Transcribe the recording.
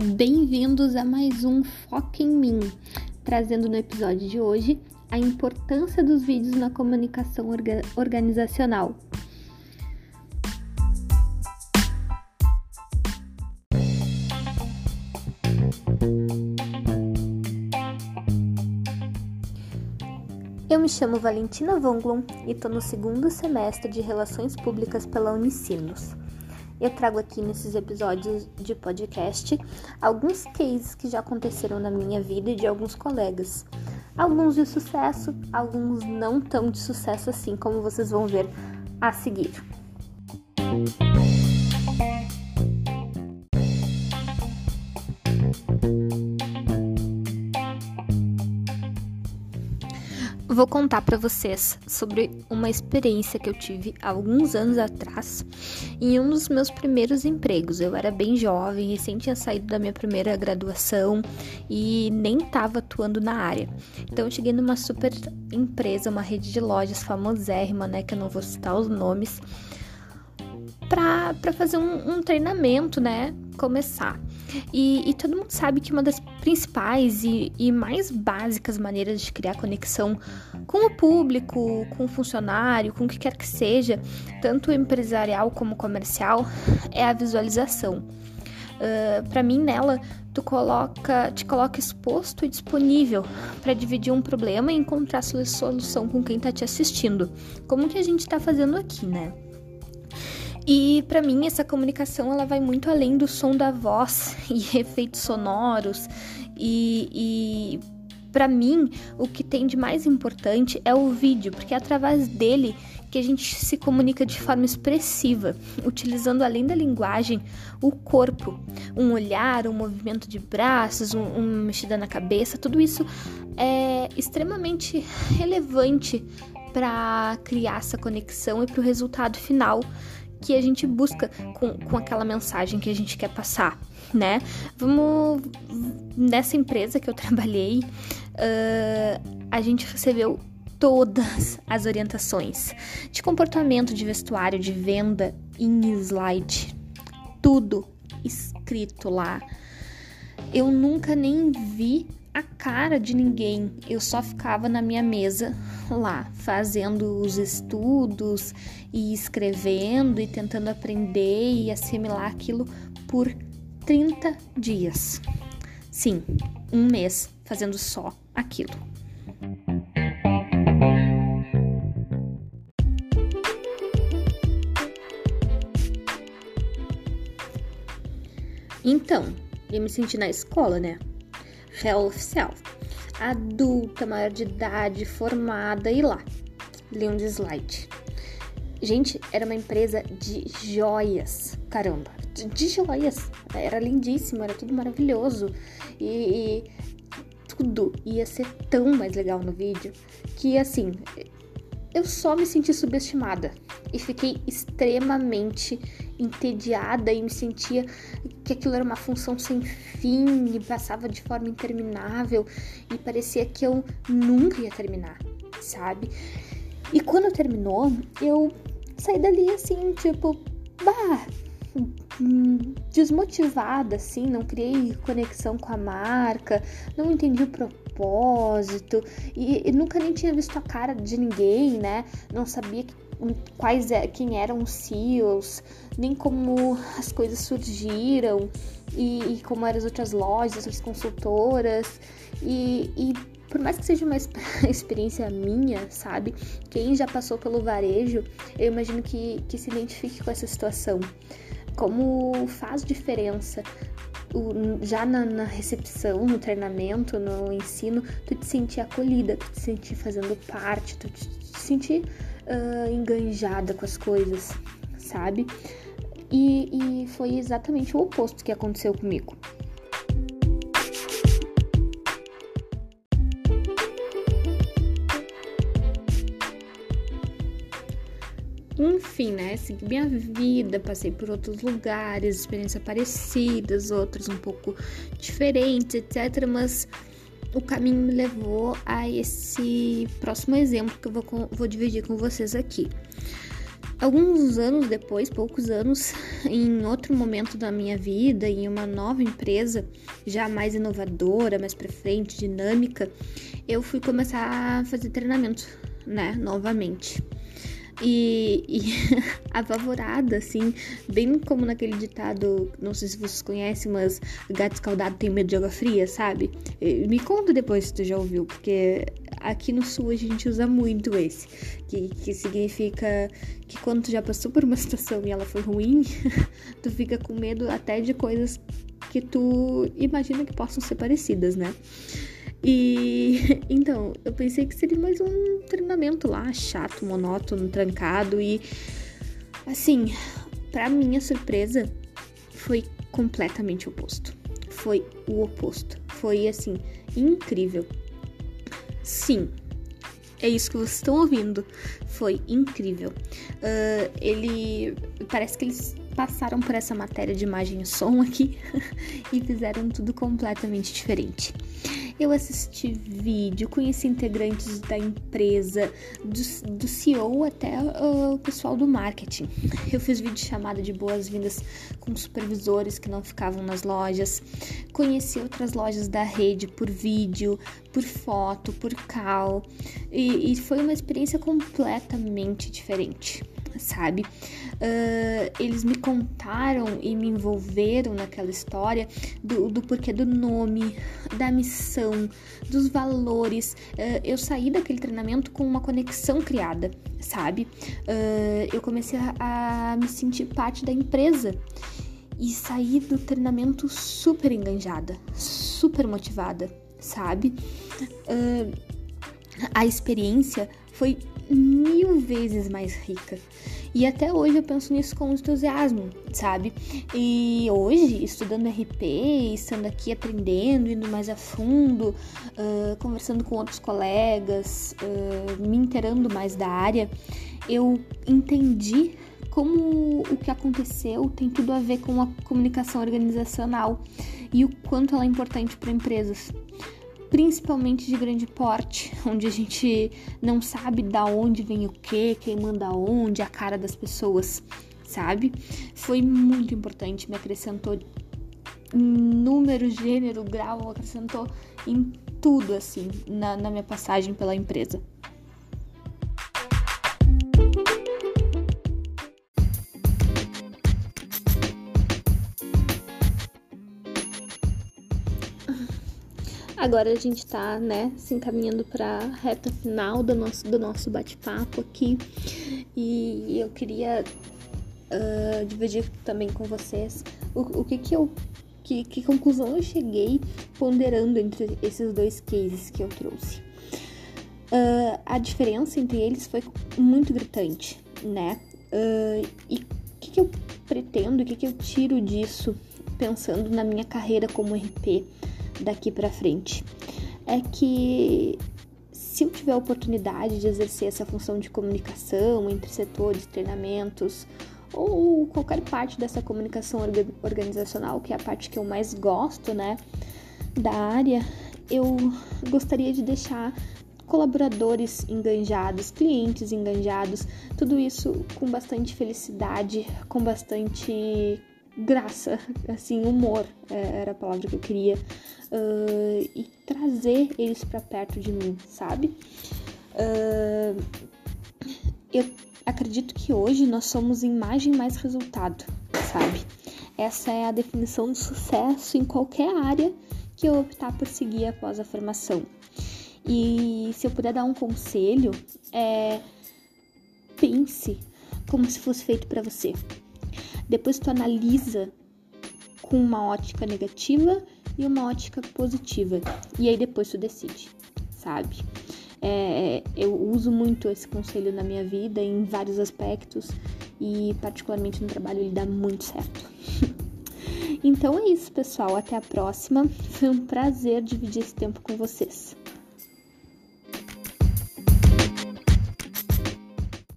Bem-vindos a mais um Foco em Mim, trazendo no episódio de hoje a importância dos vídeos na comunicação orga organizacional. Eu me chamo Valentina Vonglon e estou no segundo semestre de Relações Públicas pela Unicinos. Eu trago aqui nesses episódios de podcast alguns cases que já aconteceram na minha vida e de alguns colegas. Alguns de sucesso, alguns não tão de sucesso assim, como vocês vão ver a seguir. Vou contar para vocês sobre uma experiência que eu tive alguns anos atrás em um dos meus primeiros empregos. Eu era bem jovem, recém tinha saído da minha primeira graduação e nem estava atuando na área. Então eu cheguei numa super empresa, uma rede de lojas famosérrima, né, que eu não vou citar os nomes, para fazer um, um treinamento, né, começar. E, e, todo mundo sabe que uma das principais e, e, mais básicas maneiras de criar conexão com o público, com o funcionário, com o que quer que seja, tanto empresarial como comercial, é a visualização. Uh, para mim, nela, tu coloca, te coloca exposto e disponível para dividir um problema e encontrar solução com quem está te assistindo, como que a gente está fazendo aqui, né? E para mim essa comunicação ela vai muito além do som da voz e efeitos sonoros. E, e para mim o que tem de mais importante é o vídeo, porque é através dele que a gente se comunica de forma expressiva, utilizando além da linguagem o corpo, um olhar, um movimento de braços, um, uma mexida na cabeça, tudo isso é extremamente relevante para criar essa conexão e para o resultado final que a gente busca com, com aquela mensagem que a gente quer passar, né? Vamos. Nessa empresa que eu trabalhei, uh, a gente recebeu todas as orientações de comportamento, de vestuário, de venda em slide. Tudo escrito lá. Eu nunca nem vi a cara de ninguém. Eu só ficava na minha mesa lá, fazendo os estudos e escrevendo e tentando aprender e assimilar aquilo por 30 dias. Sim, um mês fazendo só aquilo. Então, eu me senti na escola, né? Réu oficial. Adulta, maior de idade, formada e lá. Li um slide. Gente, era uma empresa de joias. Caramba, de, de joias. Era lindíssimo, era tudo maravilhoso. E, e tudo ia ser tão mais legal no vídeo que assim, eu só me senti subestimada e fiquei extremamente entediada e me sentia que aquilo era uma função sem fim e passava de forma interminável e parecia que eu nunca ia terminar, sabe? E quando terminou, eu saí dali assim, tipo, bah, desmotivada, assim, não criei conexão com a marca, não entendi o propósito e, e nunca nem tinha visto a cara de ninguém, né? Não sabia quais é, quem eram os CEOs, nem como as coisas surgiram e, e como eram as outras lojas, as consultoras e, e por mais que seja uma experiência minha, sabe? Quem já passou pelo varejo, eu imagino que, que se identifique com essa situação. Como faz diferença o, já na, na, recepção, no treinamento, no ensino, tu te sentir acolhida, tu te sentir fazendo parte, tu te, te sentir uh, enganjada com as coisas, sabe? E, e foi exatamente o oposto que aconteceu comigo. Enfim, né? Segui minha vida, passei por outros lugares, experiências parecidas, outras um pouco diferentes, etc. Mas o caminho me levou a esse próximo exemplo que eu vou, vou dividir com vocês aqui. Alguns anos depois, poucos anos, em outro momento da minha vida, em uma nova empresa, já mais inovadora, mais pra frente, dinâmica, eu fui começar a fazer treinamento, né, novamente. E, e apavorada, assim, bem como naquele ditado, não sei se vocês conhecem, mas gato escaldado tem medo de água fria, sabe? Me conta depois se tu já ouviu, porque aqui no sul a gente usa muito esse, que, que significa que quando tu já passou por uma situação e ela foi ruim, tu fica com medo até de coisas que tu imagina que possam ser parecidas, né? E então, eu pensei que seria mais um treinamento lá, chato, monótono, trancado e assim, para minha surpresa, foi completamente oposto. Foi o oposto. Foi assim, incrível. Sim, é isso que vocês estão ouvindo. Foi incrível. Uh, ele. Parece que eles passaram por essa matéria de imagem e som aqui e fizeram tudo completamente diferente. Eu assisti vídeo, conheci integrantes da empresa, do, do CEO até uh, o pessoal do marketing. Eu fiz vídeo chamada de boas-vindas com supervisores que não ficavam nas lojas. Conheci outras lojas da rede por vídeo, por foto, por call. E, e foi uma experiência completamente diferente sabe? Uh, eles me contaram e me envolveram naquela história do, do porquê do nome, da missão, dos valores. Uh, eu saí daquele treinamento com uma conexão criada, sabe? Uh, eu comecei a, a me sentir parte da empresa e saí do treinamento super enganjada, super motivada, sabe? Uh, a experiência foi mil vezes mais rica. E até hoje eu penso nisso com entusiasmo, sabe? E hoje, estudando RP, estando aqui aprendendo, indo mais a fundo, uh, conversando com outros colegas, uh, me inteirando mais da área, eu entendi como o que aconteceu tem tudo a ver com a comunicação organizacional e o quanto ela é importante para empresas principalmente de grande porte, onde a gente não sabe da onde vem o que, quem manda onde, a cara das pessoas, sabe? Foi muito importante, me acrescentou número, gênero, grau, acrescentou em tudo assim na, na minha passagem pela empresa. Agora a gente tá, né, se encaminhando para reta final do nosso, do nosso bate-papo aqui. E eu queria uh, dividir também com vocês o, o que que eu que, que, conclusão eu cheguei ponderando entre esses dois cases que eu trouxe. Uh, a diferença entre eles foi muito gritante, né? Uh, e o que, que eu pretendo, o que, que eu tiro disso pensando na minha carreira como RP? Daqui para frente. É que se eu tiver a oportunidade de exercer essa função de comunicação entre setores, treinamentos ou qualquer parte dessa comunicação organizacional, que é a parte que eu mais gosto, né, da área, eu gostaria de deixar colaboradores enganjados, clientes enganjados, tudo isso com bastante felicidade, com bastante graça, assim, humor é, era a palavra que eu queria, uh, e trazer eles para perto de mim, sabe? Uh, eu acredito que hoje nós somos imagem mais resultado, sabe? Essa é a definição de sucesso em qualquer área que eu optar por seguir após a formação. E se eu puder dar um conselho, é pense como se fosse feito para você. Depois tu analisa com uma ótica negativa e uma ótica positiva. E aí depois tu decide, sabe? É, eu uso muito esse conselho na minha vida em vários aspectos e particularmente no trabalho ele dá muito certo. então é isso, pessoal. Até a próxima. Foi um prazer dividir esse tempo com vocês.